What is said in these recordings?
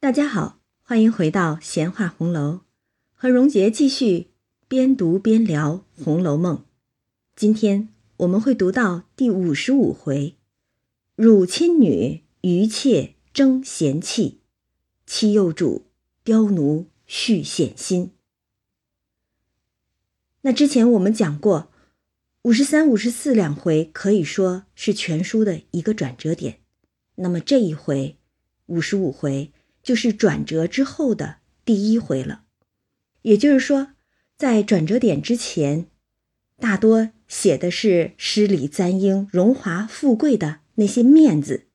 大家好，欢迎回到闲话红楼，和荣杰继续边读边聊《红楼梦》。今天我们会读到第五十五回：辱亲女余妾争嫌弃，欺幼主刁奴续险心。那之前我们讲过，五十三、五十四两回可以说是全书的一个转折点。那么这一回，五十五回。就是转折之后的第一回了，也就是说，在转折点之前，大多写的是诗礼簪缨、荣华富贵的那些面子，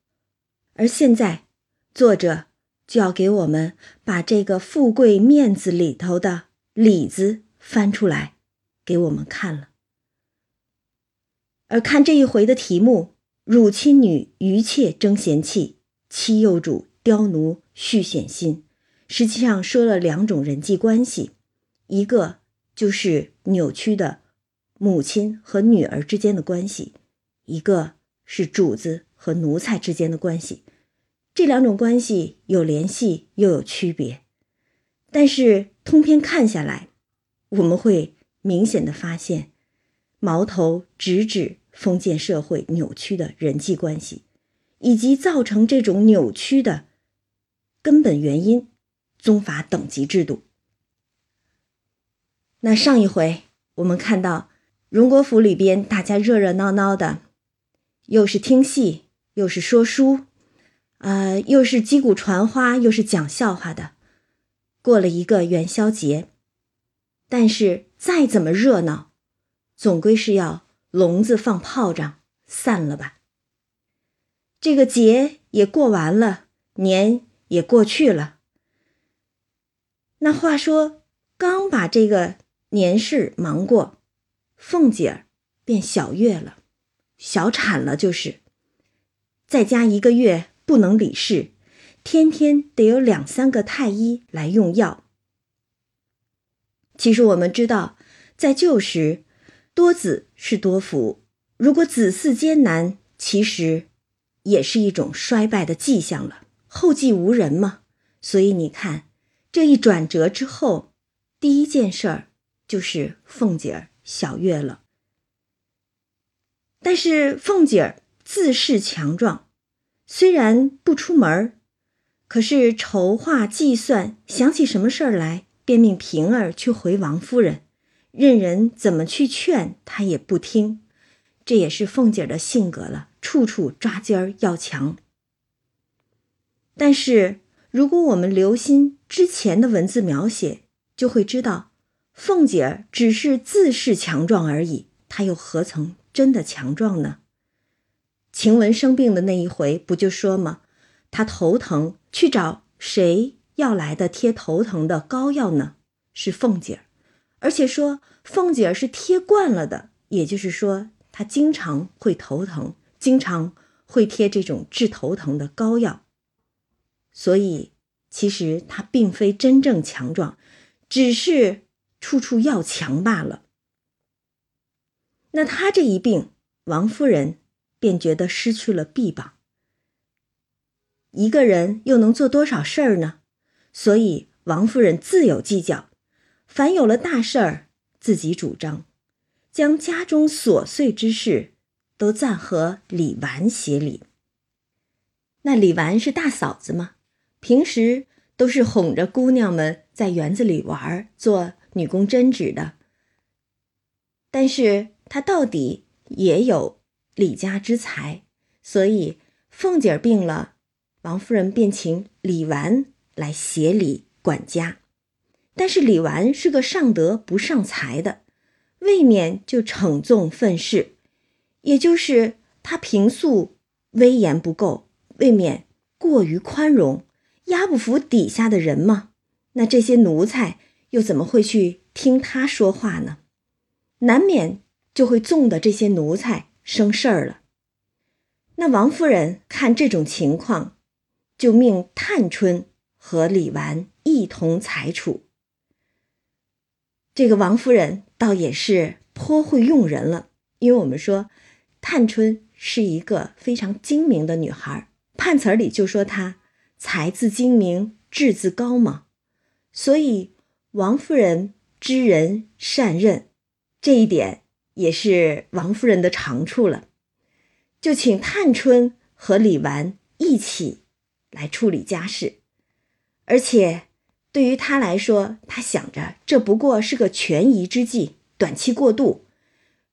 而现在作者就要给我们把这个富贵面子里头的里子翻出来给我们看了。而看这一回的题目：“辱亲女余妾争嫌弃，欺幼主刁奴。”续险心，实际上说了两种人际关系，一个就是扭曲的母亲和女儿之间的关系，一个是主子和奴才之间的关系。这两种关系有联系又有区别，但是通篇看下来，我们会明显的发现，矛头直指封建社会扭曲的人际关系，以及造成这种扭曲的。根本原因，宗法等级制度。那上一回我们看到荣国府里边，大家热热闹闹的，又是听戏，又是说书，啊，又是击鼓传花，又是讲笑话的，过了一个元宵节。但是再怎么热闹，总归是要笼子放炮仗散了吧。这个节也过完了，年。也过去了。那话说，刚把这个年事忙过，凤姐儿便小月了，小产了，就是再加一个月不能理事，天天得有两三个太医来用药。其实我们知道，在旧时，多子是多福，如果子嗣艰难，其实也是一种衰败的迹象了。后继无人嘛，所以你看，这一转折之后，第一件事儿就是凤姐儿小月了。但是凤姐儿自恃强壮，虽然不出门儿，可是筹划计算，想起什么事儿来，便命平儿去回王夫人，任人怎么去劝，她也不听。这也是凤姐儿的性格了，处处抓尖儿要强。但是，如果我们留心之前的文字描写，就会知道，凤姐儿只是自恃强壮而已，她又何曾真的强壮呢？晴雯生病的那一回，不就说吗？她头疼，去找谁要来的贴头疼的膏药呢？是凤姐儿，而且说凤姐儿是贴惯了的，也就是说，她经常会头疼，经常会贴这种治头疼的膏药。所以，其实他并非真正强壮，只是处处要强罢了。那他这一病，王夫人便觉得失去了臂膀。一个人又能做多少事儿呢？所以王夫人自有计较，凡有了大事儿，自己主张，将家中琐碎之事都暂和李纨协理。那李纨是大嫂子吗？平时都是哄着姑娘们在园子里玩，做女工针织的。但是她到底也有李家之才，所以凤姐儿病了，王夫人便请李纨来协理管家。但是李纨是个上德不上才的，未免就逞纵愤世，也就是他平素威严不够，未免过于宽容。压不服底下的人吗？那这些奴才又怎么会去听他说话呢？难免就会纵的这些奴才生事儿了。那王夫人看这种情况，就命探春和李纨一同裁处。这个王夫人倒也是颇会用人了，因为我们说探春是一个非常精明的女孩，判词里就说她。才自精明，志字高嘛？所以王夫人知人善任，这一点也是王夫人的长处了。就请探春和李纨一起来处理家事，而且对于他来说，他想着这不过是个权宜之计，短期过渡。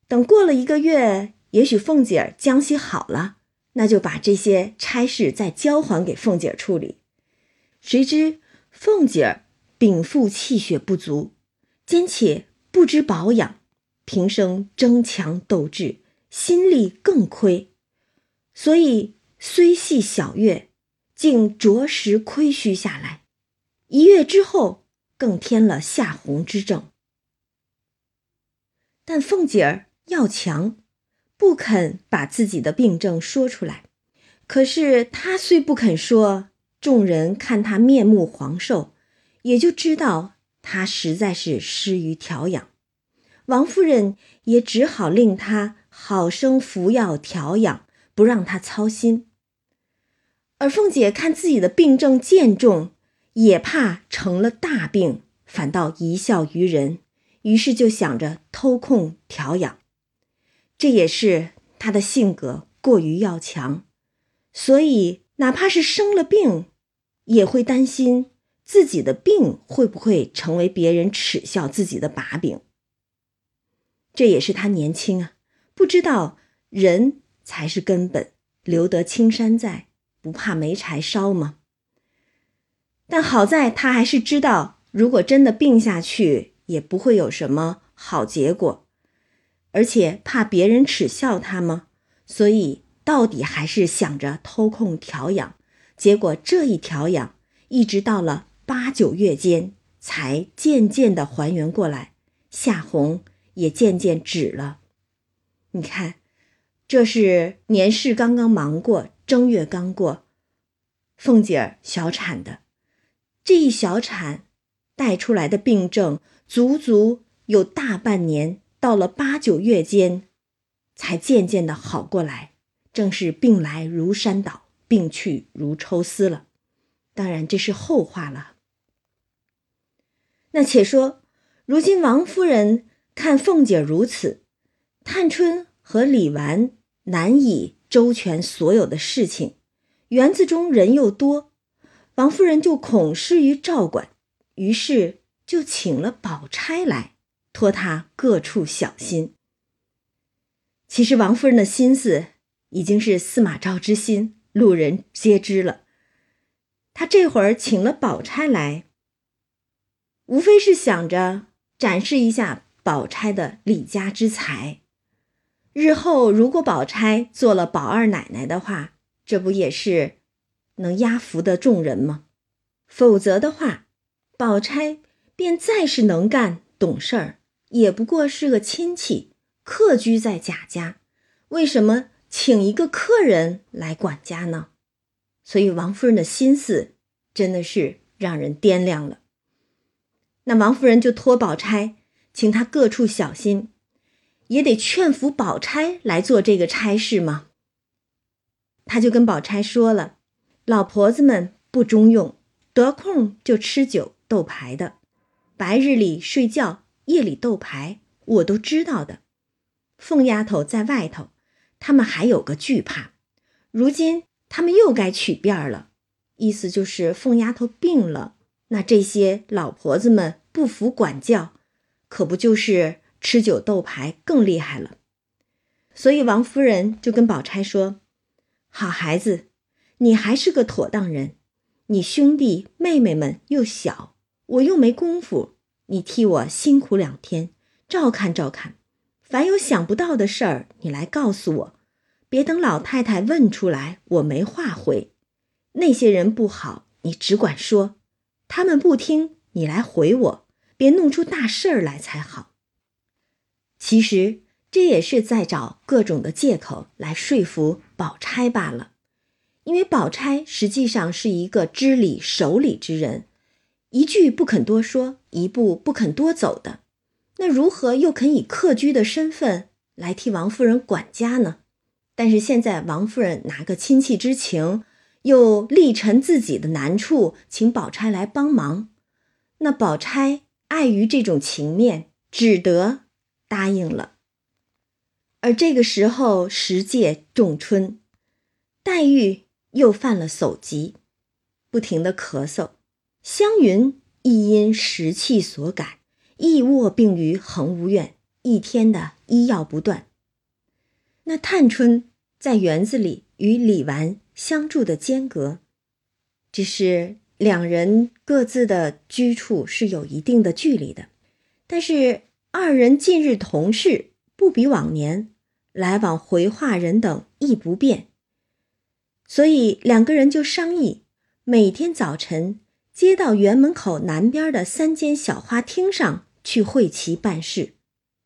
等过了一个月，也许凤姐儿江西好了，那就把这些差事再交还给凤姐处理。谁知凤姐儿禀赋气血不足，兼且不知保养，平生争强斗智，心力更亏。所以虽系小月，竟着实亏虚下来。一月之后，更添了夏红之症。但凤姐儿要强，不肯把自己的病症说出来。可是他虽不肯说，众人看他面目黄瘦，也就知道他实在是失于调养。王夫人也只好令他好生服药调养。不让他操心，而凤姐看自己的病症渐重，也怕成了大病，反倒贻笑于人，于是就想着偷空调养。这也是他的性格过于要强，所以哪怕是生了病，也会担心自己的病会不会成为别人耻笑自己的把柄。这也是他年轻啊，不知道人。才是根本，留得青山在，不怕没柴烧吗？但好在他还是知道，如果真的病下去，也不会有什么好结果，而且怕别人耻笑他吗？所以到底还是想着偷空调养。结果这一调养，一直到了八九月间，才渐渐的还原过来，夏红也渐渐止了。你看。这是年事刚刚忙过，正月刚过，凤姐儿小产的，这一小产带出来的病症，足足有大半年，到了八九月间，才渐渐的好过来，正是病来如山倒，病去如抽丝了。当然这是后话了。那且说，如今王夫人看凤姐如此，探春和李纨。难以周全所有的事情，园子中人又多，王夫人就恐失于照管，于是就请了宝钗来，托他各处小心。其实王夫人的心思已经是司马昭之心，路人皆知了。她这会儿请了宝钗来，无非是想着展示一下宝钗的李家之才。日后如果宝钗做了宝二奶奶的话，这不也是能压服的众人吗？否则的话，宝钗便再是能干懂事儿，也不过是个亲戚客居在贾家，为什么请一个客人来管家呢？所以王夫人的心思真的是让人掂量了。那王夫人就托宝钗，请她各处小心。也得劝服宝钗来做这个差事吗？他就跟宝钗说了：“老婆子们不中用，得空就吃酒斗牌的，白日里睡觉，夜里斗牌，我都知道的。凤丫头在外头，他们还有个惧怕。如今他们又该取辫了，意思就是凤丫头病了，那这些老婆子们不服管教，可不就是？”吃酒斗牌更厉害了，所以王夫人就跟宝钗说：“好孩子，你还是个妥当人，你兄弟妹妹们又小，我又没工夫，你替我辛苦两天，照看照看。凡有想不到的事儿，你来告诉我，别等老太太问出来，我没话回。那些人不好，你只管说，他们不听，你来回我，别弄出大事儿来才好。”其实这也是在找各种的借口来说服宝钗罢了，因为宝钗实际上是一个知礼守礼之人，一句不肯多说，一步不肯多走的，那如何又肯以客居的身份来替王夫人管家呢？但是现在王夫人拿个亲戚之情，又力陈自己的难处，请宝钗来帮忙。那宝钗碍于这种情面，只得答应了。而这个时候，时届仲春，黛玉又犯了手疾，不停的咳嗽。湘云亦因时气所感，亦卧病于恒芜院，一天的医药不断。那探春在园子里与李纨相住的间隔，只是两人各自的居处是有一定的距离的，但是二人近日同事，不比往年。来往回话人等亦不便，所以两个人就商议，每天早晨接到园门口南边的三间小花厅上去会齐办事，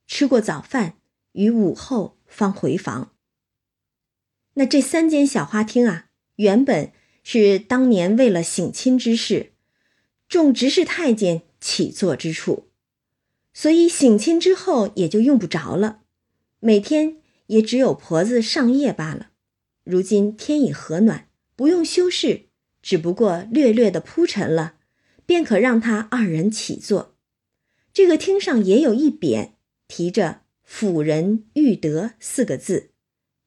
吃过早饭与午后方回房。那这三间小花厅啊，原本是当年为了省亲之事，众执事太监起坐之处，所以省亲之后也就用不着了，每天。也只有婆子上夜罢了。如今天已和暖，不用修饰，只不过略略的铺陈了，便可让他二人起坐。这个厅上也有一匾，提着“辅仁裕德”四个字，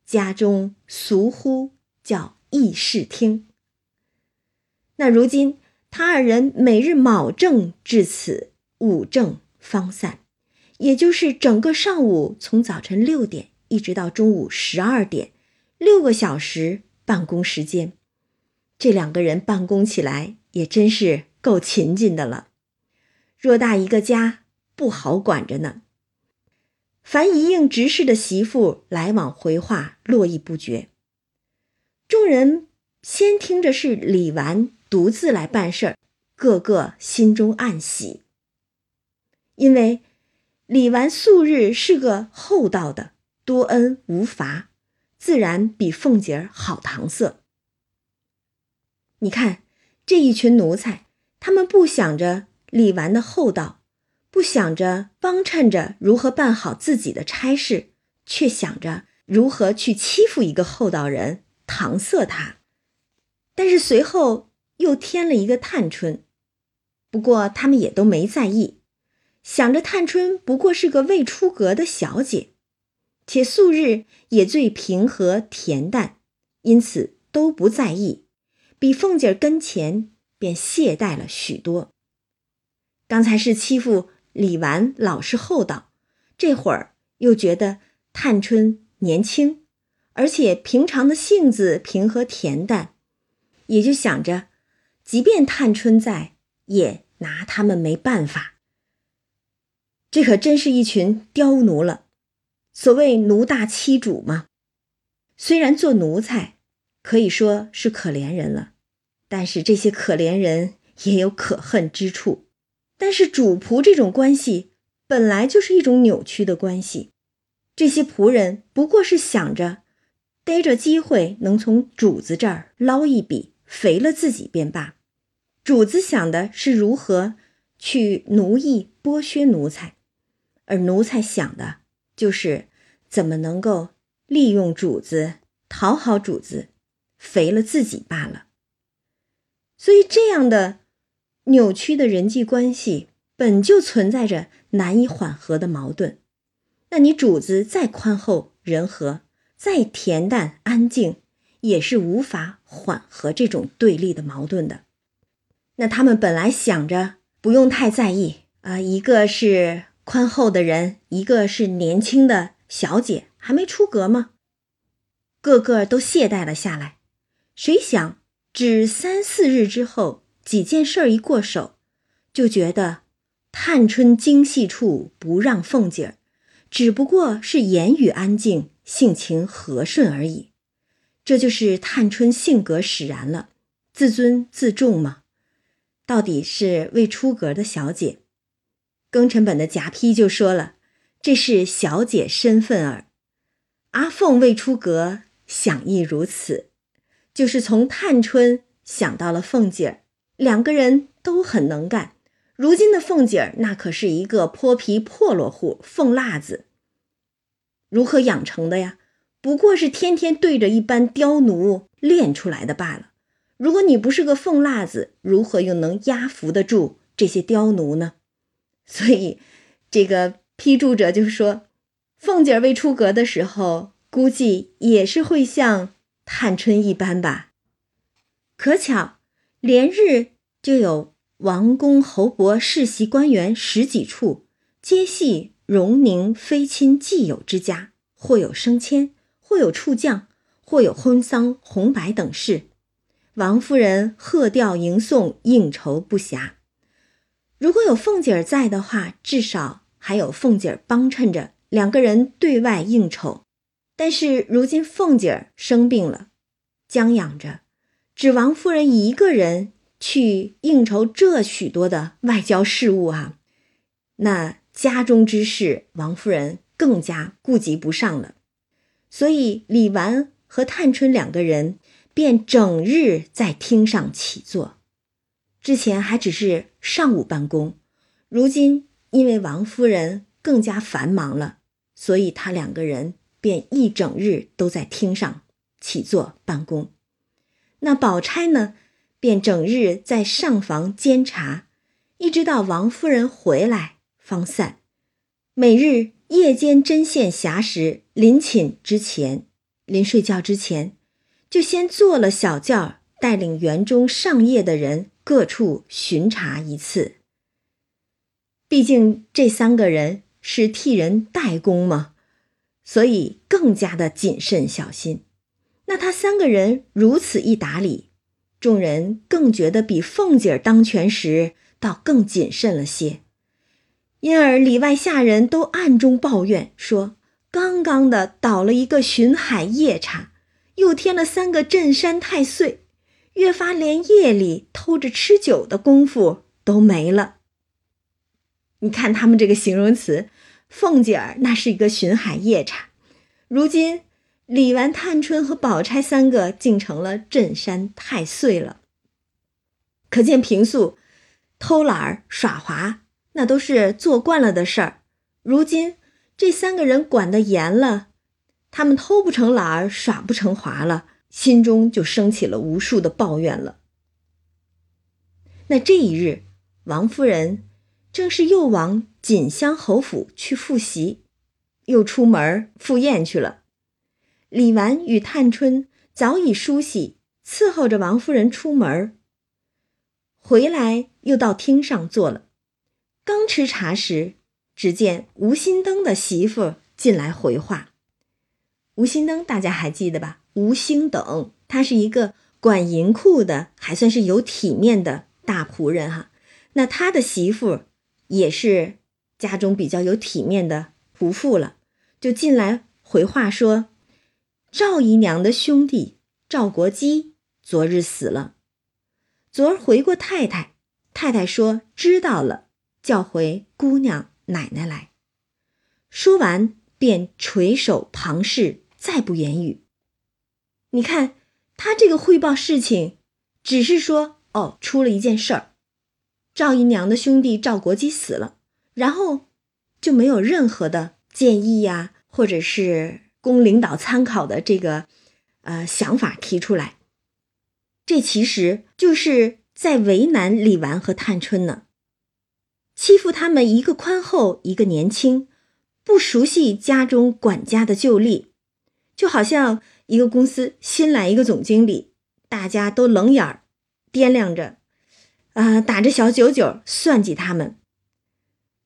家中俗呼叫议事厅。那如今他二人每日卯正至此，午正方散，也就是整个上午，从早晨六点。一直到中午十二点，六个小时办公时间，这两个人办公起来也真是够勤劲的了。偌大一个家不好管着呢。凡一应执事的媳妇来往回话络绎不绝。众人先听着是李纨独自来办事儿，个个心中暗喜，因为李纨素日是个厚道的。多恩无罚，自然比凤姐儿好搪塞。你看这一群奴才，他们不想着李纨的厚道，不想着帮衬着如何办好自己的差事，却想着如何去欺负一个厚道人，搪塞他。但是随后又添了一个探春，不过他们也都没在意，想着探春不过是个未出阁的小姐。且素日也最平和恬淡，因此都不在意。比凤姐跟前便懈怠了许多。刚才是欺负李纨老实厚道，这会儿又觉得探春年轻，而且平常的性子平和恬淡，也就想着，即便探春在，也拿他们没办法。这可真是一群刁奴了。所谓奴大欺主嘛，虽然做奴才可以说是可怜人了，但是这些可怜人也有可恨之处。但是主仆这种关系本来就是一种扭曲的关系，这些仆人不过是想着逮着机会能从主子这儿捞一笔，肥了自己便罢。主子想的是如何去奴役剥削奴才，而奴才想的。就是怎么能够利用主子讨好主子，肥了自己罢了。所以这样的扭曲的人际关系本就存在着难以缓和的矛盾。那你主子再宽厚仁和，再恬淡安静，也是无法缓和这种对立的矛盾的。那他们本来想着不用太在意啊，一个是。宽厚的人，一个是年轻的小姐，还没出阁吗？个个都懈怠了下来。谁想，只三四日之后，几件事儿一过手，就觉得探春精细处不让凤姐儿，只不过是言语安静，性情和顺而已。这就是探春性格使然了，自尊自重嘛。到底是未出阁的小姐。庚辰本的夹批就说了：“这是小姐身份儿。”阿凤未出阁，想亦如此，就是从探春想到了凤姐儿，两个人都很能干。如今的凤姐儿那可是一个泼皮破落户，凤辣子，如何养成的呀？不过是天天对着一班刁奴练出来的罢了。如果你不是个凤辣子，如何又能压服得住这些刁奴呢？所以，这个批注者就说，凤姐儿未出阁的时候，估计也是会像探春一般吧。可巧，连日就有王公侯伯世袭官员十几处，皆系荣宁非亲继友之家，或有升迁，或有处降，或有婚丧红白等事。王夫人贺吊迎送，应酬不暇。如果有凤姐儿在的话，至少还有凤姐儿帮衬着，两个人对外应酬。但是如今凤姐儿生病了，将养着，只王夫人一个人去应酬这许多的外交事务啊，那家中之事，王夫人更加顾及不上了。所以李纨和探春两个人。便整日在厅上起坐，之前还只是上午办公，如今因为王夫人更加繁忙了，所以他两个人便一整日都在厅上起坐办公。那宝钗呢，便整日在上房监察，一直到王夫人回来方散。每日夜间针线暇时，临寝之前，临睡觉之前。就先坐了小轿，带领园中上夜的人各处巡查一次。毕竟这三个人是替人代工嘛，所以更加的谨慎小心。那他三个人如此一打理，众人更觉得比凤姐儿当权时倒更谨慎了些，因而里外下人都暗中抱怨说：刚刚的倒了一个巡海夜叉。又添了三个镇山太岁，越发连夜里偷着吃酒的功夫都没了。你看他们这个形容词，凤姐儿那是一个巡海夜叉，如今李纨、探春和宝钗三个竟成了镇山太岁了。可见平素偷懒耍滑那都是做惯了的事儿，如今这三个人管得严了。他们偷不成懒儿，耍不成滑了，心中就升起了无数的抱怨了。那这一日，王夫人正是又往锦香侯府去复习，又出门赴宴去了。李纨与探春早已梳洗，伺候着王夫人出门。回来又到厅上坐了，刚吃茶时，只见吴心登的媳妇进来回话。吴心登，大家还记得吧？吴兴等，他是一个管银库的，还算是有体面的大仆人哈。那他的媳妇也是家中比较有体面的仆妇了，就进来回话说：赵姨娘的兄弟赵国基昨日死了，昨儿回过太太，太太说知道了，叫回姑娘奶奶来。说完便垂手旁视。再不言语。你看他这个汇报事情，只是说哦，出了一件事儿，赵姨娘的兄弟赵国基死了，然后就没有任何的建议呀，或者是供领导参考的这个呃想法提出来。这其实就是在为难李纨和探春呢，欺负他们一个宽厚，一个年轻，不熟悉家中管家的旧例。就好像一个公司新来一个总经理，大家都冷眼儿掂量着，啊，打着小九九算计他们。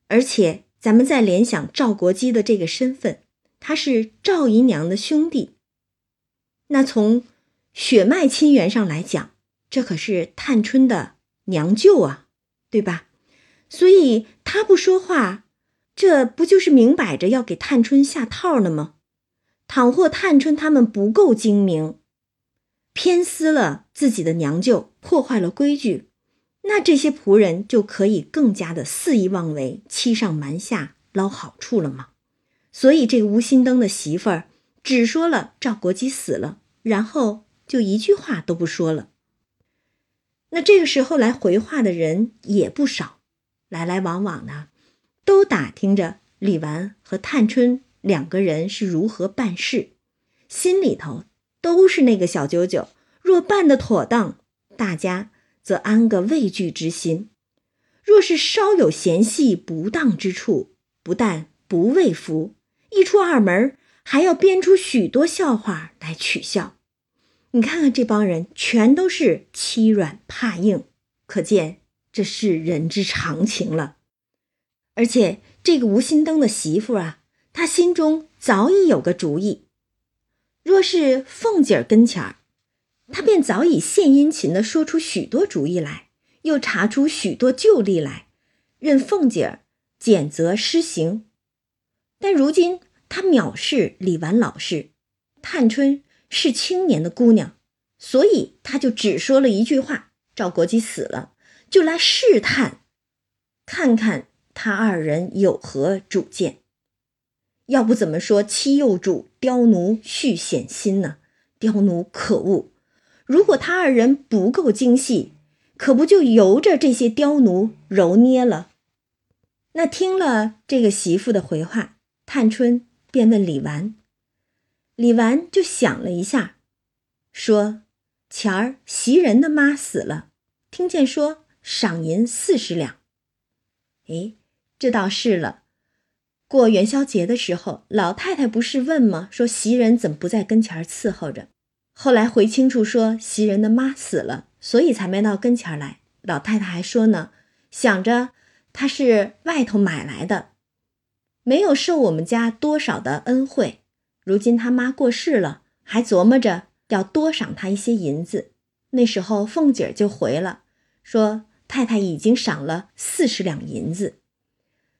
而且咱们再联想赵国基的这个身份，他是赵姨娘的兄弟，那从血脉亲缘上来讲，这可是探春的娘舅啊，对吧？所以他不说话，这不就是明摆着要给探春下套呢吗？倘或探春他们不够精明，偏私了自己的娘舅，破坏了规矩，那这些仆人就可以更加的肆意妄为，欺上瞒下捞好处了吗？所以这个吴心登的媳妇儿只说了赵国基死了，然后就一句话都不说了。那这个时候来回话的人也不少，来来往往呢，都打听着李纨和探春。两个人是如何办事，心里头都是那个小九九。若办得妥当，大家则安个畏惧之心；若是稍有嫌隙不当之处，不但不畏服，一出二门还要编出许多笑话来取笑。你看看这帮人，全都是欺软怕硬，可见这是人之常情了。而且这个吴新登的媳妇啊，她心中早已有个主意。若是凤姐儿跟前儿，他便早已献殷勤的说出许多主意来，又查出许多旧例来，任凤姐儿检责施行。但如今他藐视李纨老实，探春。是青年的姑娘，所以他就只说了一句话：“赵国基死了，就来试探，看看他二人有何主见。要不怎么说妻幼主，刁奴续险心呢？刁奴可恶！如果他二人不够精细，可不就由着这些刁奴揉捏了？”那听了这个媳妇的回话，探春便问李纨。李纨就想了一下，说：“前儿袭人的妈死了，听见说赏银四十两。哎，这倒是了。过元宵节的时候，老太太不是问吗？说袭人怎么不在跟前伺候着？后来回清楚说袭人的妈死了，所以才没到跟前来。老太太还说呢，想着她是外头买来的，没有受我们家多少的恩惠。”如今他妈过世了，还琢磨着要多赏他一些银子。那时候凤姐就回了，说太太已经赏了四十两银子。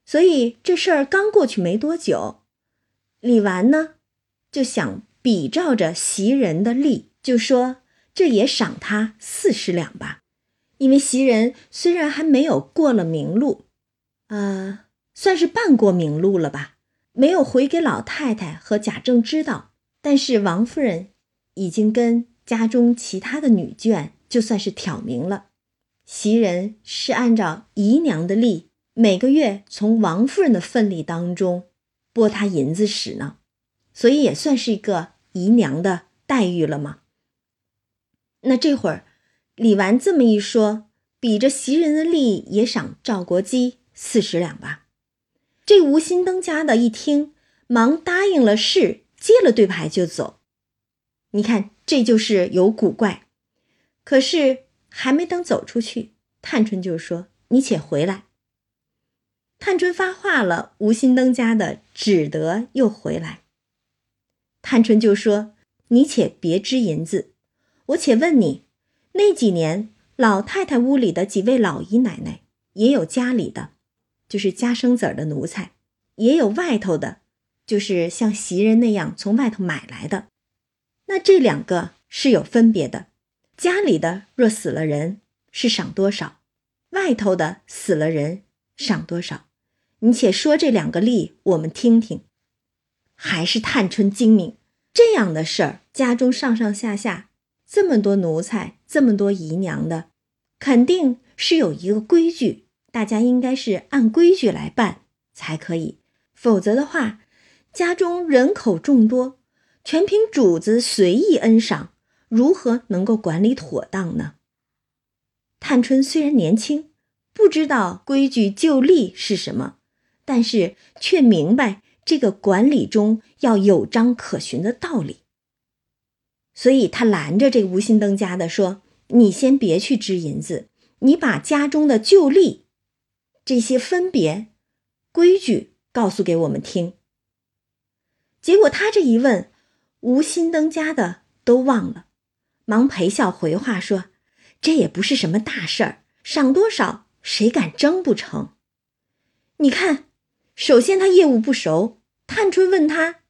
所以这事儿刚过去没多久，李纨呢就想比照着袭人的例，就说这也赏他四十两吧。因为袭人虽然还没有过了明路，啊，算是半过明路了吧。没有回给老太太和贾政知道，但是王夫人已经跟家中其他的女眷就算是挑明了，袭人是按照姨娘的例，每个月从王夫人的份例当中拨她银子使呢，所以也算是一个姨娘的待遇了吗。那这会儿李纨这么一说，比着袭人的例也赏赵国基四十两吧。这吴新登家的一听，忙答应了事，接了对牌就走。你看，这就是有古怪。可是还没等走出去，探春就说：“你且回来。”探春发话了，吴新登家的只得又回来。探春就说：“你且别支银子，我且问你，那几年老太太屋里的几位老姨奶奶，也有家里的。”就是家生子儿的奴才，也有外头的，就是像袭人那样从外头买来的。那这两个是有分别的。家里的若死了人，是赏多少；外头的死了人，赏多少。你且说这两个例，我们听听。还是探春精明，这样的事儿，家中上上下下这么多奴才，这么多姨娘的，肯定是有一个规矩。大家应该是按规矩来办才可以，否则的话，家中人口众多，全凭主子随意恩赏，如何能够管理妥当呢？探春虽然年轻，不知道规矩就例是什么，但是却明白这个管理中要有章可循的道理，所以他拦着这吴心登家的说：“你先别去支银子，你把家中的旧例。”这些分别规矩告诉给我们听。结果他这一问，吴心登家的都忘了，忙陪笑回话说：“这也不是什么大事儿，赏多少谁敢争不成？你看，首先他业务不熟，探春问他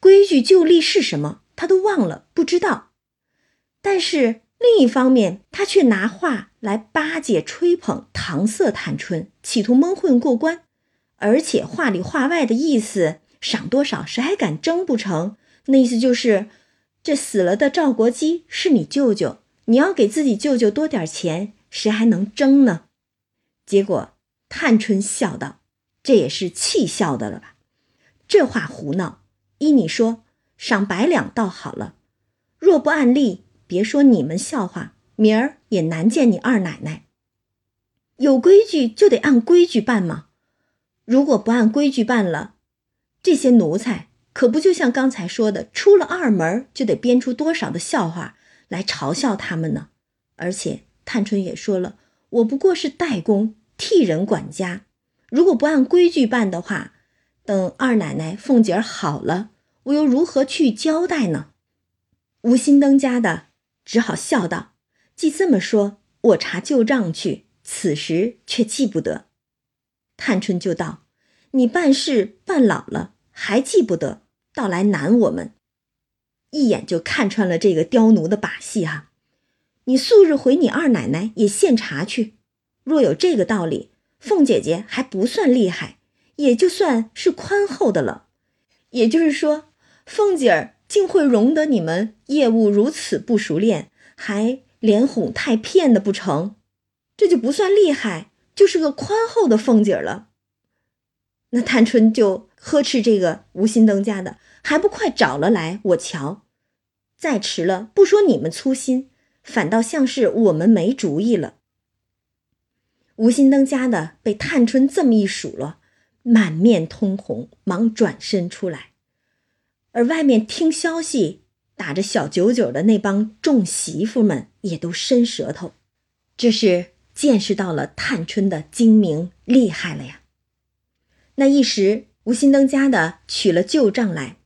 规矩旧例是什么，他都忘了，不知道。但是另一方面，他却拿话。”来巴结、吹捧、搪塞探春，企图蒙混过关，而且话里话外的意思，赏多少谁还敢争不成？那意思就是，这死了的赵国基是你舅舅，你要给自己舅舅多点钱，谁还能争呢？结果探春笑道：“这也是气笑的了吧？这话胡闹！依你说，赏百两倒好了。若不按例，别说你们笑话。”明儿也难见你二奶奶。有规矩就得按规矩办嘛，如果不按规矩办了，这些奴才可不就像刚才说的，出了二门就得编出多少的笑话来嘲笑他们呢？而且探春也说了，我不过是代工，替人管家，如果不按规矩办的话，等二奶奶凤姐儿好了，我又如何去交代呢？吴心登家的只好笑道：“既这么说，我查旧账去。”此时却记不得。探春就道：“你办事办老了，还记不得，倒来难我们。”一眼就看穿了这个刁奴的把戏哈。你素日回你二奶奶也现查去，若有这个道理，凤姐姐还不算厉害，也就算是宽厚的了。也就是说，凤姐儿。竟会容得你们业务如此不熟练，还连哄带骗的不成？这就不算厉害，就是个宽厚的凤姐儿了。那探春就呵斥这个无心登家的，还不快找了来，我瞧。再迟了，不说你们粗心，反倒像是我们没主意了。吴心登家的被探春这么一数落，满面通红，忙转身出来。而外面听消息、打着小九九的那帮众媳妇们也都伸舌头，这是见识到了探春的精明厉害了呀。那一时，吴心登家的取了旧账来，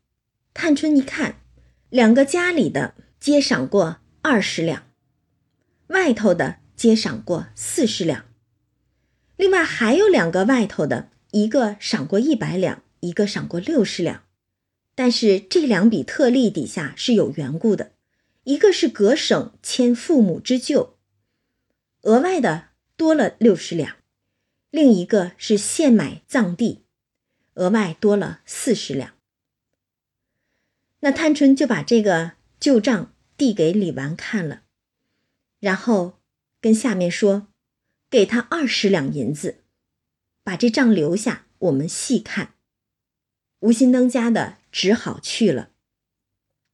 探春一看，两个家里的皆赏过二十两，外头的皆赏过四十两，另外还有两个外头的，一个赏过一百两，一个赏过六十两。但是这两笔特例底下是有缘故的，一个是各省迁父母之旧，额外的多了六十两；另一个是现买葬地，额外多了四十两。那探春就把这个旧账递给李纨看了，然后跟下面说：“给他二十两银子，把这账留下，我们细看。”吴心登家的。只好去了。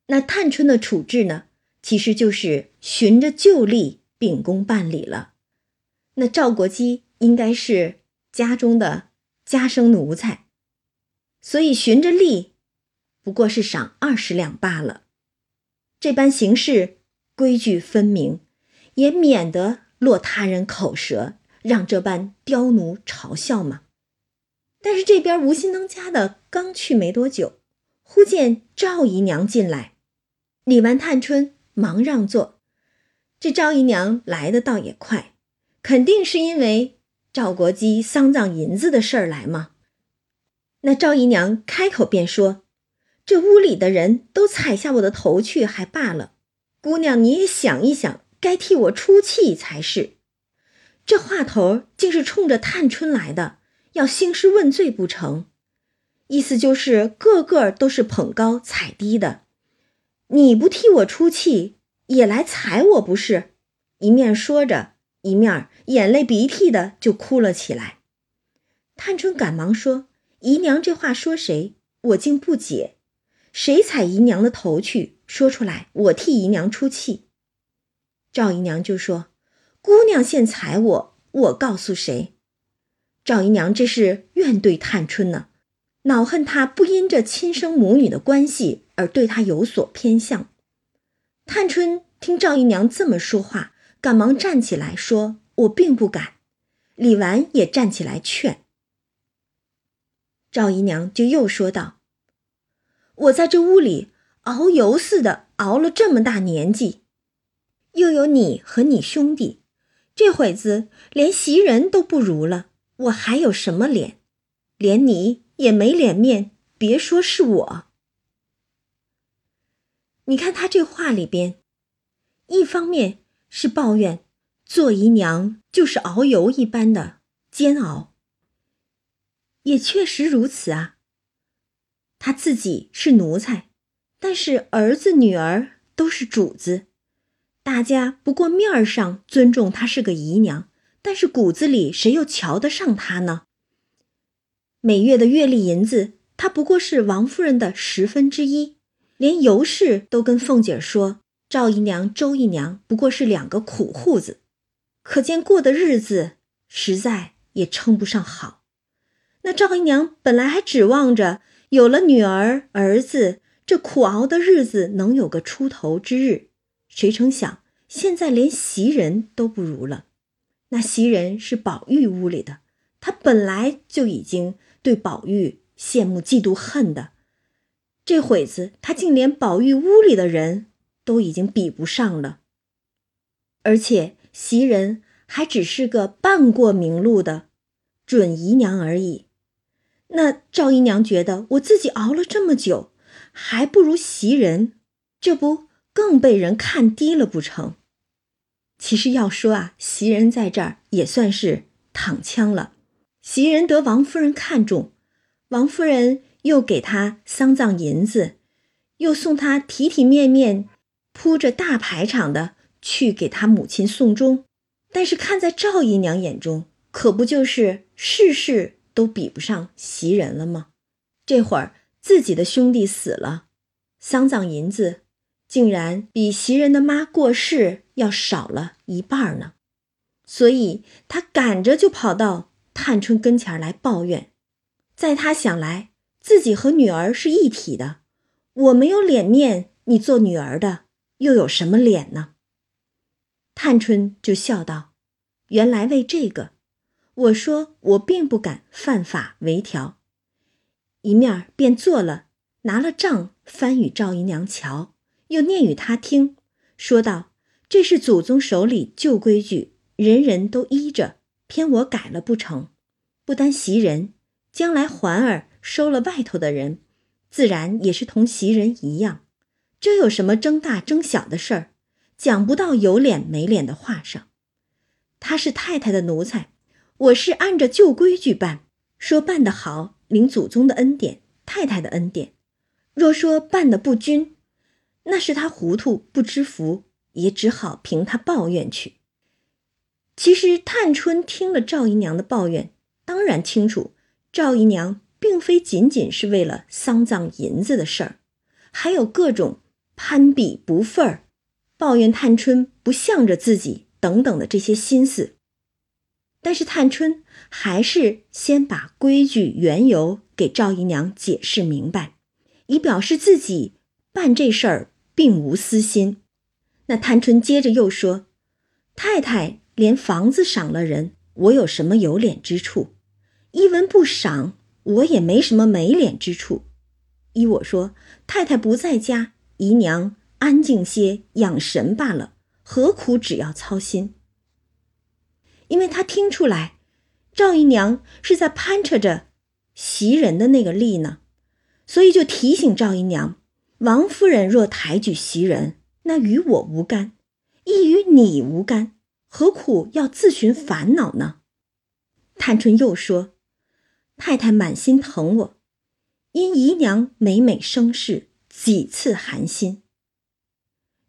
那探春的处置呢？其实就是循着旧例秉公办理了。那赵国基应该是家中的家生奴才，所以循着例，不过是赏二十两罢了。这般行事规矩分明，也免得落他人口舌，让这般刁奴嘲笑吗。但是这边吴心登家的刚去没多久。忽见赵姨娘进来，李纨、探春忙让座。这赵姨娘来的倒也快，肯定是因为赵国基丧葬银子的事儿来嘛。那赵姨娘开口便说：“这屋里的人都踩下我的头去，还罢了。姑娘你也想一想，该替我出气才是。”这话头竟是冲着探春来的，要兴师问罪不成？意思就是个个都是捧高踩低的，你不替我出气，也来踩我不是？一面说着，一面眼泪鼻涕的就哭了起来。探春赶忙说：“姨娘这话说谁？我竟不解，谁踩姨娘的头去？说出来，我替姨娘出气。”赵姨娘就说：“姑娘现踩我，我告诉谁？”赵姨娘这是怨对探春呢。恼恨她不因这亲生母女的关系而对她有所偏向。探春听赵姨娘这么说话，赶忙站起来说：“我并不敢。”李纨也站起来劝。赵姨娘就又说道：“我在这屋里熬油似的熬了这么大年纪，又有你和你兄弟，这会子连袭人都不如了，我还有什么脸？连你。”也没脸面，别说是我。你看他这话里边，一方面是抱怨做姨娘就是熬油一般的煎熬，也确实如此啊。他自己是奴才，但是儿子女儿都是主子，大家不过面上尊重她是个姨娘，但是骨子里谁又瞧得上她呢？每月的月例银子，她不过是王夫人的十分之一，连尤氏都跟凤姐说：“赵姨娘、周姨娘不过是两个苦户子，可见过的日子实在也称不上好。那赵姨娘本来还指望着有了女儿、儿子，这苦熬的日子能有个出头之日，谁成想现在连袭人都不如了。那袭人是宝玉屋里的，他本来就已经对宝玉羡慕、嫉妒、恨的，这会子他竟连宝玉屋里的人都已经比不上了。而且袭人还只是个半过名路的准姨娘而已。那赵姨娘觉得我自己熬了这么久，还不如袭人，这不更被人看低了不成？其实要说啊，袭人在这儿也算是躺枪了。袭人得王夫人看中，王夫人又给她丧葬银子，又送她体体面面、铺着大排场的去给她母亲送终。但是看在赵姨娘眼中，可不就是事事都比不上袭人了吗？这会儿自己的兄弟死了，丧葬银子。竟然比袭人的妈过世要少了一半呢，所以他赶着就跑到探春跟前来抱怨。在他想来，自己和女儿是一体的，我没有脸面，你做女儿的又有什么脸呢？探春就笑道：“原来为这个，我说我并不敢犯法违条。”一面便做了，拿了账翻与赵姨娘瞧。又念与他听，说道：“这是祖宗手里旧规矩，人人都依着，偏我改了不成？不单袭人，将来环儿收了外头的人，自然也是同袭人一样。这有什么争大争小的事儿？讲不到有脸没脸的话上。他是太太的奴才，我是按着旧规矩办。说办得好，领祖宗的恩典，太太的恩典；若说办得不均，”那是他糊涂不知福，也只好凭他抱怨去。其实探春听了赵姨娘的抱怨，当然清楚，赵姨娘并非仅仅是为了丧葬银子的事儿，还有各种攀比不忿儿、抱怨探春不向着自己等等的这些心思。但是探春还是先把规矩缘由给赵姨娘解释明白，以表示自己办这事儿。并无私心。那探春接着又说：“太太连房子赏了人，我有什么有脸之处？一文不赏，我也没什么没脸之处。依我说，太太不在家，姨娘安静些养神罢了，何苦只要操心？因为他听出来，赵姨娘是在攀扯着袭人的那个利呢，所以就提醒赵姨娘。”王夫人若抬举袭人，那与我无干，亦与你无干，何苦要自寻烦恼呢？探春又说：“太太满心疼我，因姨娘每每生事，几次寒心。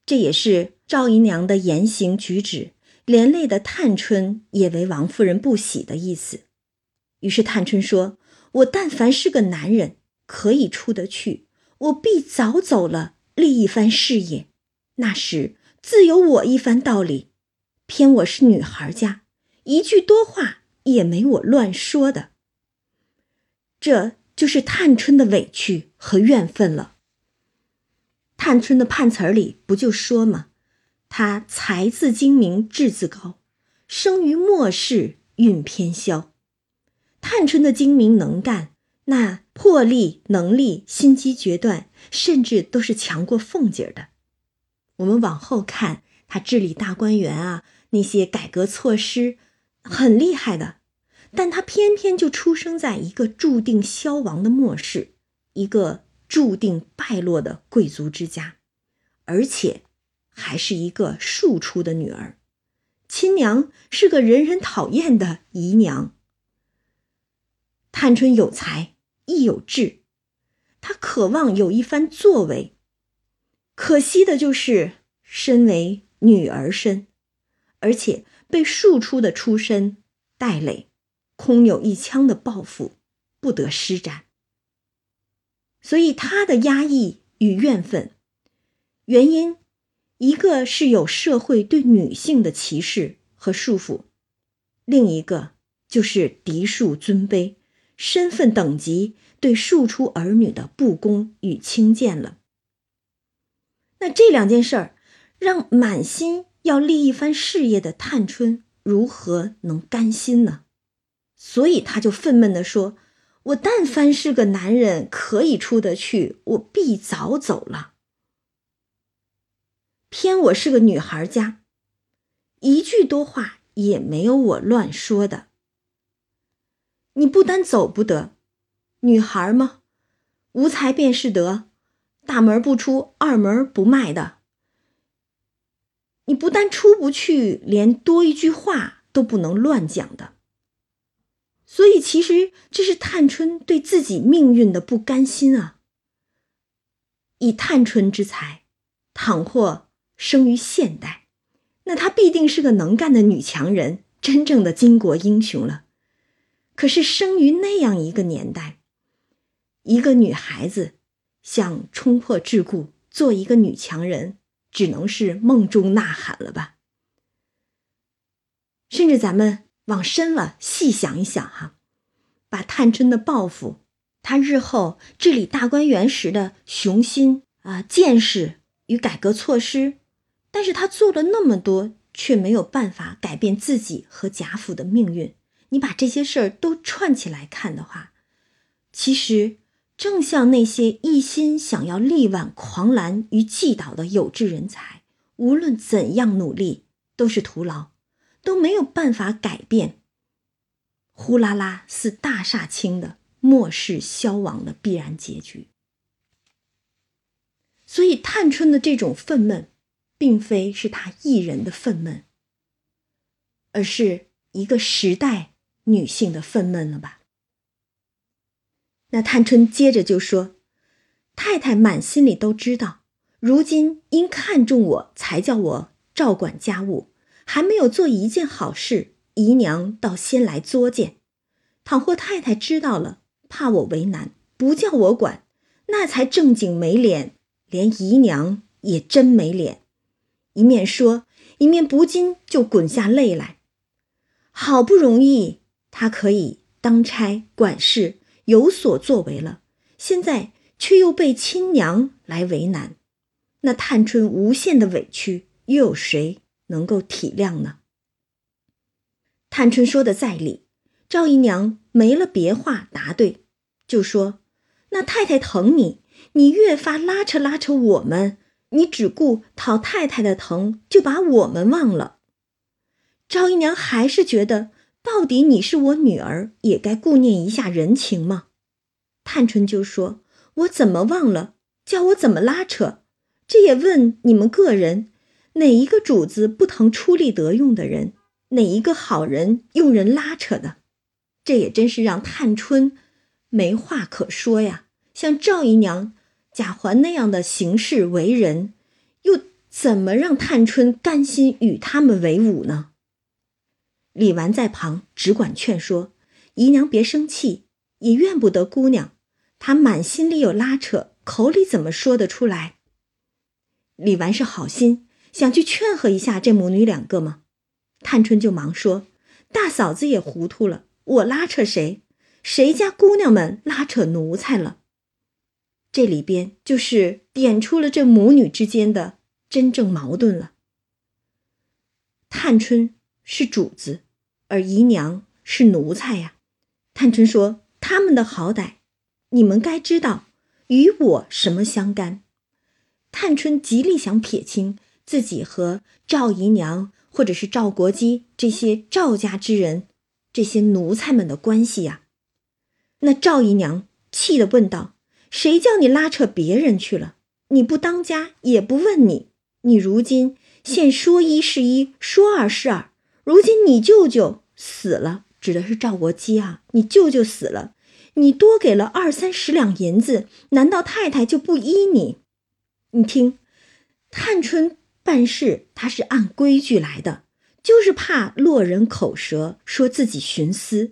这也是赵姨娘的言行举止，连累的探春也为王夫人不喜的意思。于是探春说：‘我但凡是个男人，可以出得去。’”我必早走了，立一番事业，那时自有我一番道理。偏我是女孩家，一句多话也没我乱说的。这就是探春的委屈和怨愤了。探春的判词儿里不就说吗？她才自精明，志自高，生于末世，运偏消。探春的精明能干。那魄力、能力、心机决断，甚至都是强过凤姐的。我们往后看，她治理大观园啊，那些改革措施，很厉害的。但她偏偏就出生在一个注定消亡的末世，一个注定败落的贵族之家，而且还是一个庶出的女儿，亲娘是个人人讨厌的姨娘。探春有才。亦有志，他渴望有一番作为，可惜的就是身为女儿身，而且被庶出的出身带累，空有一腔的抱负，不得施展。所以他的压抑与怨愤，原因一个是有社会对女性的歧视和束缚，另一个就是嫡庶尊卑、身份等级对庶出儿女的不公与轻贱了。那这两件事儿，让满心要立一番事业的探春如何能甘心呢？所以他就愤懑地说：“我但凡是个男人，可以出得去，我必早走了。偏我是个女孩家，一句多话也没有我乱说的。你不单走不得，女孩吗？无才便是德。”大门不出，二门不迈的。你不但出不去，连多一句话都不能乱讲的。所以，其实这是探春对自己命运的不甘心啊。以探春之才，倘或生于现代，那她必定是个能干的女强人，真正的巾帼英雄了。可是，生于那样一个年代，一个女孩子。想冲破桎梏，做一个女强人，只能是梦中呐喊了吧？甚至咱们往深了细想一想哈，把探春的抱负，她日后治理大观园时的雄心啊、见识与改革措施，但是她做了那么多，却没有办法改变自己和贾府的命运。你把这些事儿都串起来看的话，其实。正像那些一心想要力挽狂澜于既倒的有志人才，无论怎样努力都是徒劳，都没有办法改变。呼啦啦似大厦倾的末世消亡的必然结局。所以，探春的这种愤懑，并非是他一人的愤懑，而是一个时代女性的愤懑了吧？那探春接着就说：“太太满心里都知道，如今因看中我才叫我照管家务，还没有做一件好事，姨娘倒先来作践。倘或太太知道了，怕我为难，不叫我管，那才正经没脸，连姨娘也真没脸。一面说，一面不禁就滚下泪来。好不容易，他可以当差管事。”有所作为了，现在却又被亲娘来为难，那探春无限的委屈，又有谁能够体谅呢？探春说的在理，赵姨娘没了别话答对，就说：“那太太疼你，你越发拉扯拉扯我们，你只顾讨太太的疼，就把我们忘了。”赵姨娘还是觉得。到底你是我女儿，也该顾念一下人情嘛。探春就说：“我怎么忘了？叫我怎么拉扯？这也问你们个人，哪一个主子不疼出力得用的人？哪一个好人用人拉扯的？这也真是让探春没话可说呀。像赵姨娘、贾环那样的行事为人，又怎么让探春甘心与他们为伍呢？”李纨在旁只管劝说姨娘别生气，也怨不得姑娘，她满心里有拉扯，口里怎么说得出来？李纨是好心，想去劝和一下这母女两个吗？探春就忙说：“大嫂子也糊涂了，我拉扯谁？谁家姑娘们拉扯奴才了？这里边就是点出了这母女之间的真正矛盾了。探春是主子。”而姨娘是奴才呀，探春说：“他们的好歹，你们该知道，与我什么相干？”探春极力想撇清自己和赵姨娘或者是赵国基这些赵家之人、这些奴才们的关系呀。那赵姨娘气得问道：“谁叫你拉扯别人去了？你不当家也不问你，你如今现说一是一，说二是二。”如今你舅舅死了，指的是赵国基啊！你舅舅死了，你多给了二三十两银子，难道太太就不依你？你听，探春办事，她是按规矩来的，就是怕落人口舌，说自己徇私。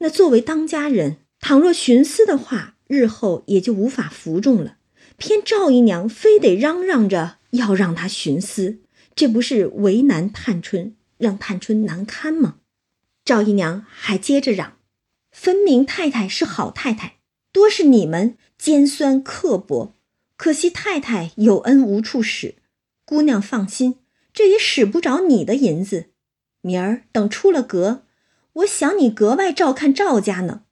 那作为当家人，倘若徇私的话，日后也就无法服众了。偏赵姨娘非得嚷嚷着要让他徇私，这不是为难探春，让探春难堪吗？赵姨娘还接着嚷：“分明太太是好太太，多是你们尖酸刻薄，可惜太太有恩无处使。姑娘放心，这也使不着你的银子。明儿等出了阁，我想你格外照看赵家呢。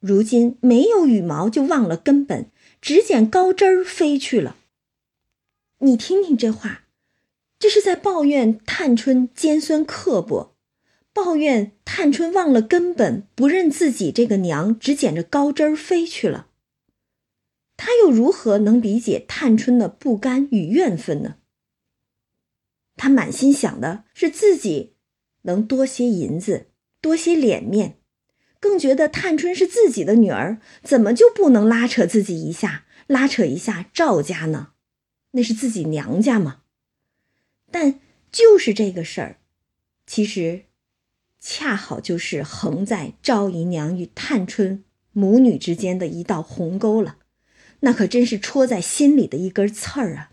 如今没有羽毛，就忘了根本。”只捡高枝儿飞去了。你听听这话，这是在抱怨探春尖酸刻薄，抱怨探春忘了根本，不认自己这个娘，只捡着高枝儿飞去了。他又如何能理解探春的不甘与怨愤呢？他满心想的是自己能多些银子，多些脸面。更觉得探春是自己的女儿，怎么就不能拉扯自己一下，拉扯一下赵家呢？那是自己娘家嘛。但就是这个事儿，其实恰好就是横在赵姨娘与探春母女之间的一道鸿沟了。那可真是戳在心里的一根刺儿啊！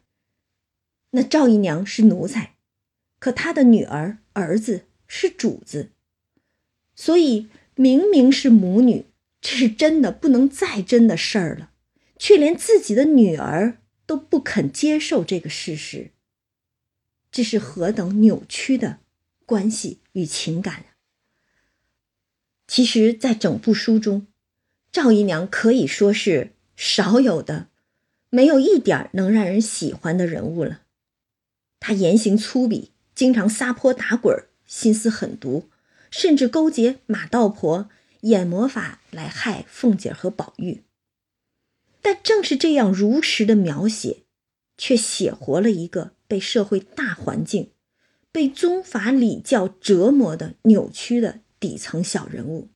那赵姨娘是奴才，可她的女儿儿子是主子，所以。明明是母女，这是真的不能再真的事儿了，却连自己的女儿都不肯接受这个事实。这是何等扭曲的关系与情感啊！其实，在整部书中，赵姨娘可以说是少有的，没有一点能让人喜欢的人物了。她言行粗鄙，经常撒泼打滚，心思狠毒。甚至勾结马道婆演魔法来害凤姐和宝玉，但正是这样如实的描写，却写活了一个被社会大环境、被宗法礼教折磨的扭曲的底层小人物。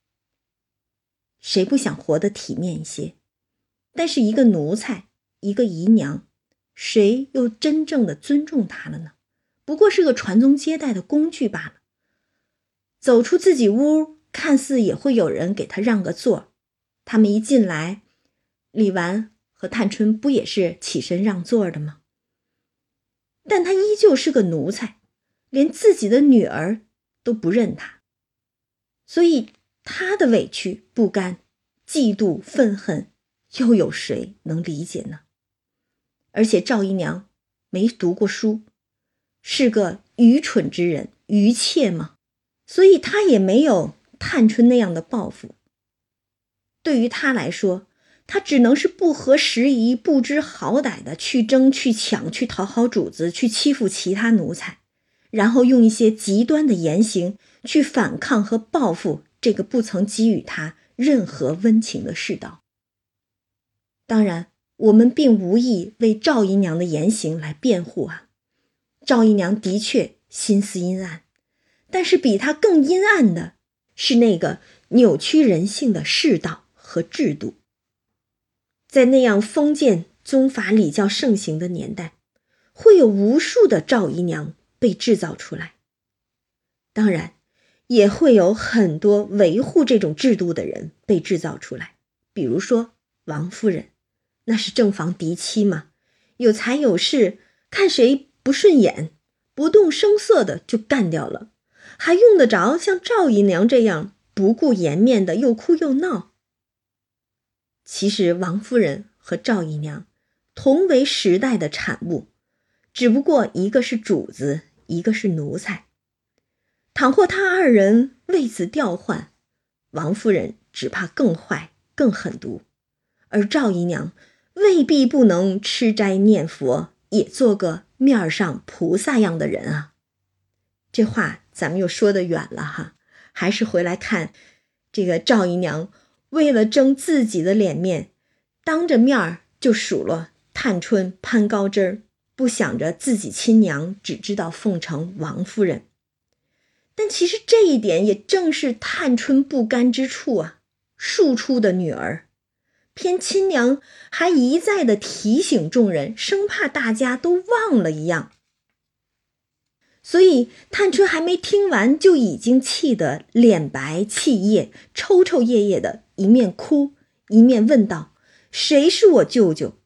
谁不想活得体面一些？但是一个奴才，一个姨娘，谁又真正的尊重她了呢？不过是个传宗接代的工具罢了。走出自己屋，看似也会有人给他让个座。他们一进来，李纨和探春不也是起身让座的吗？但他依旧是个奴才，连自己的女儿都不认他，所以他的委屈、不甘、嫉妒、愤恨，又有谁能理解呢？而且赵姨娘没读过书，是个愚蠢之人，愚妾吗？所以他也没有探春那样的抱负。对于他来说，他只能是不合时宜、不知好歹的去争、去抢、去讨好主子、去欺负其他奴才，然后用一些极端的言行去反抗和报复这个不曾给予他任何温情的世道。当然，我们并无意为赵姨娘的言行来辩护啊。赵姨娘的确心思阴暗。但是比她更阴暗的是那个扭曲人性的世道和制度。在那样封建宗法礼教盛行的年代，会有无数的赵姨娘被制造出来。当然，也会有很多维护这种制度的人被制造出来。比如说王夫人，那是正房嫡妻嘛，有财有势，看谁不顺眼，不动声色的就干掉了。还用得着像赵姨娘这样不顾颜面的又哭又闹？其实王夫人和赵姨娘同为时代的产物，只不过一个是主子，一个是奴才。倘或他二人为此调换，王夫人只怕更坏、更狠毒，而赵姨娘未必不能吃斋念佛，也做个面上菩萨样的人啊。这话。咱们又说的远了哈，还是回来看这个赵姨娘为了争自己的脸面，当着面儿就数落探春攀高枝儿，不想着自己亲娘只知道奉承王夫人。但其实这一点也正是探春不甘之处啊！庶出的女儿，偏亲娘还一再的提醒众人，生怕大家都忘了一样。所以，探春还没听完，就已经气得脸白气液、抽抽噎噎的，一面哭一面问道：“谁是我舅舅？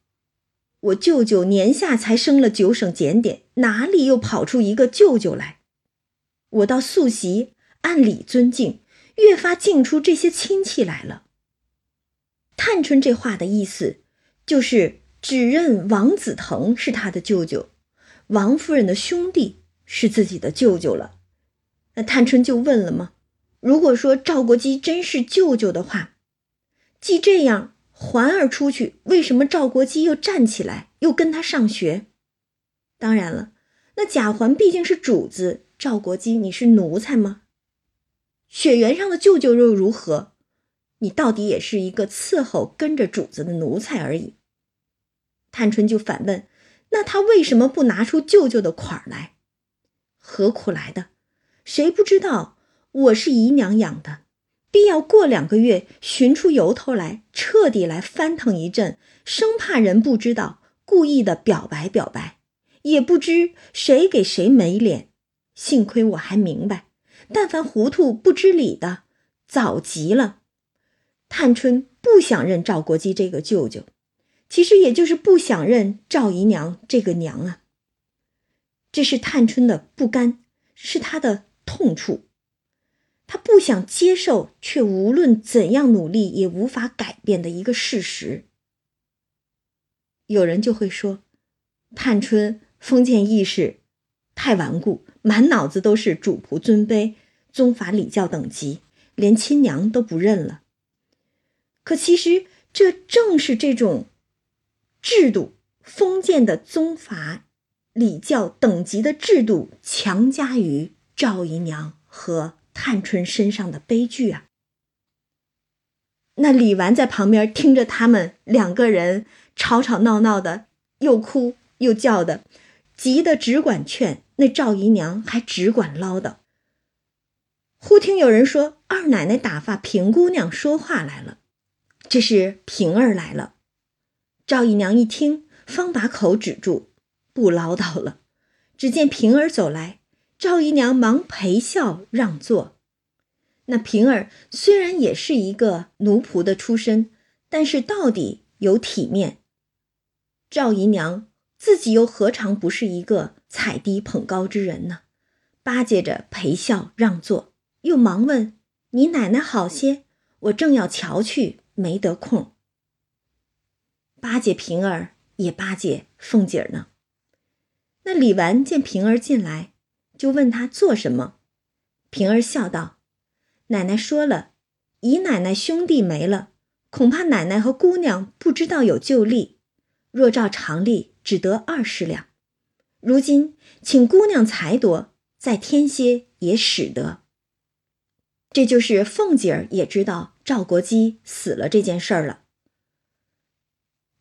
我舅舅年下才升了九省检点，哪里又跑出一个舅舅来？我到素习按礼尊敬，越发敬出这些亲戚来了。探春这话的意思，就是只认王子腾是他的舅舅，王夫人的兄弟是自己的舅舅了。那探春就问了吗？如果说赵国基真是舅舅的话，既这样。环儿出去，为什么赵国基又站起来，又跟他上学？当然了，那贾环毕竟是主子，赵国基你是奴才吗？血缘上的舅舅又如何？你到底也是一个伺候跟着主子的奴才而已。探春就反问：那他为什么不拿出舅舅的款来？何苦来的？谁不知道我是姨娘养的？必要过两个月寻出由头来，彻底来翻腾一阵，生怕人不知道，故意的表白表白，也不知谁给谁没脸。幸亏我还明白，但凡糊涂不知理的，早急了。探春不想认赵国基这个舅舅，其实也就是不想认赵姨娘这个娘啊。这是探春的不甘，是她的痛处。他不想接受，却无论怎样努力也无法改变的一个事实。有人就会说，探春封建意识太顽固，满脑子都是主仆尊卑、宗法礼教等级，连亲娘都不认了。可其实，这正是这种制度，封建的宗法、礼教等级的制度，强加于赵姨娘和。探春身上的悲剧啊！那李纨在旁边听着他们两个人吵吵闹闹的，又哭又叫的，急得只管劝，那赵姨娘还只管唠叨。忽听有人说：“二奶奶打发平姑娘说话来了。”这是平儿来了。赵姨娘一听，方把口止住，不唠叨了。只见平儿走来。赵姨娘忙陪笑让座。那平儿虽然也是一个奴仆的出身，但是到底有体面。赵姨娘自己又何尝不是一个踩低捧高之人呢？巴结着陪笑让座，又忙问：“你奶奶好些？我正要瞧去，没得空。”巴结平儿也巴结凤姐儿呢。那李纨见平儿进来。就问他做什么，平儿笑道：“奶奶说了，姨奶奶兄弟没了，恐怕奶奶和姑娘不知道有旧例。若照常例，只得二十两。如今请姑娘裁夺，再添些也使得。这就是凤姐儿也知道赵国基死了这件事儿了。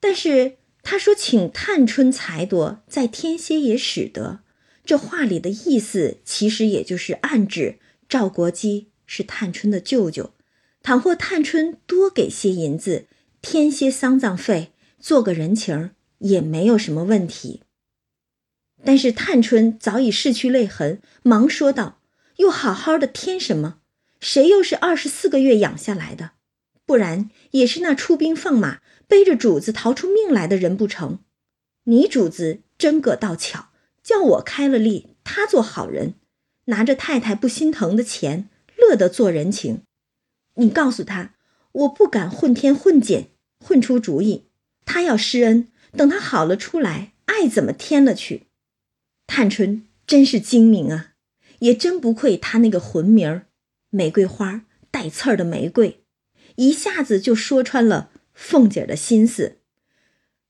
但是他说请探春裁夺，再添些也使得。”这话里的意思，其实也就是暗指赵国基是探春的舅舅。倘或探春多给些银子，添些丧葬费，做个人情，也没有什么问题。但是探春早已拭去泪痕，忙说道：“又好好的添什么？谁又是二十四个月养下来的？不然也是那出兵放马，背着主子逃出命来的人不成？你主子真个倒巧。”叫我开了例，他做好人，拿着太太不心疼的钱，乐得做人情。你告诉他，我不敢混天混简，混出主意。他要施恩，等他好了出来，爱怎么添了去。探春真是精明啊，也真不愧他那个魂名儿——玫瑰花带刺儿的玫瑰，一下子就说穿了凤姐的心思，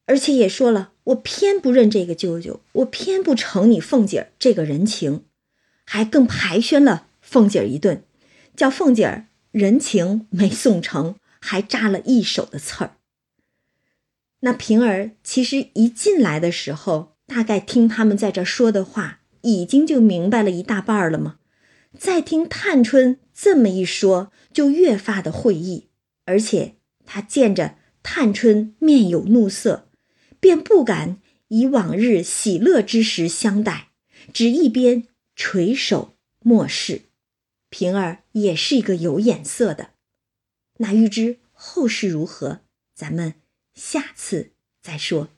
而且也说了。我偏不认这个舅舅，我偏不成你凤姐儿这个人情，还更排宣了凤姐儿一顿，叫凤姐儿人情没送成，还扎了一手的刺儿。那平儿其实一进来的时候，大概听他们在这说的话，已经就明白了一大半了吗？再听探春这么一说，就越发的会意，而且他见着探春面有怒色。便不敢以往日喜乐之时相待，只一边垂首默视。平儿也是一个有眼色的，那欲知后事如何，咱们下次再说。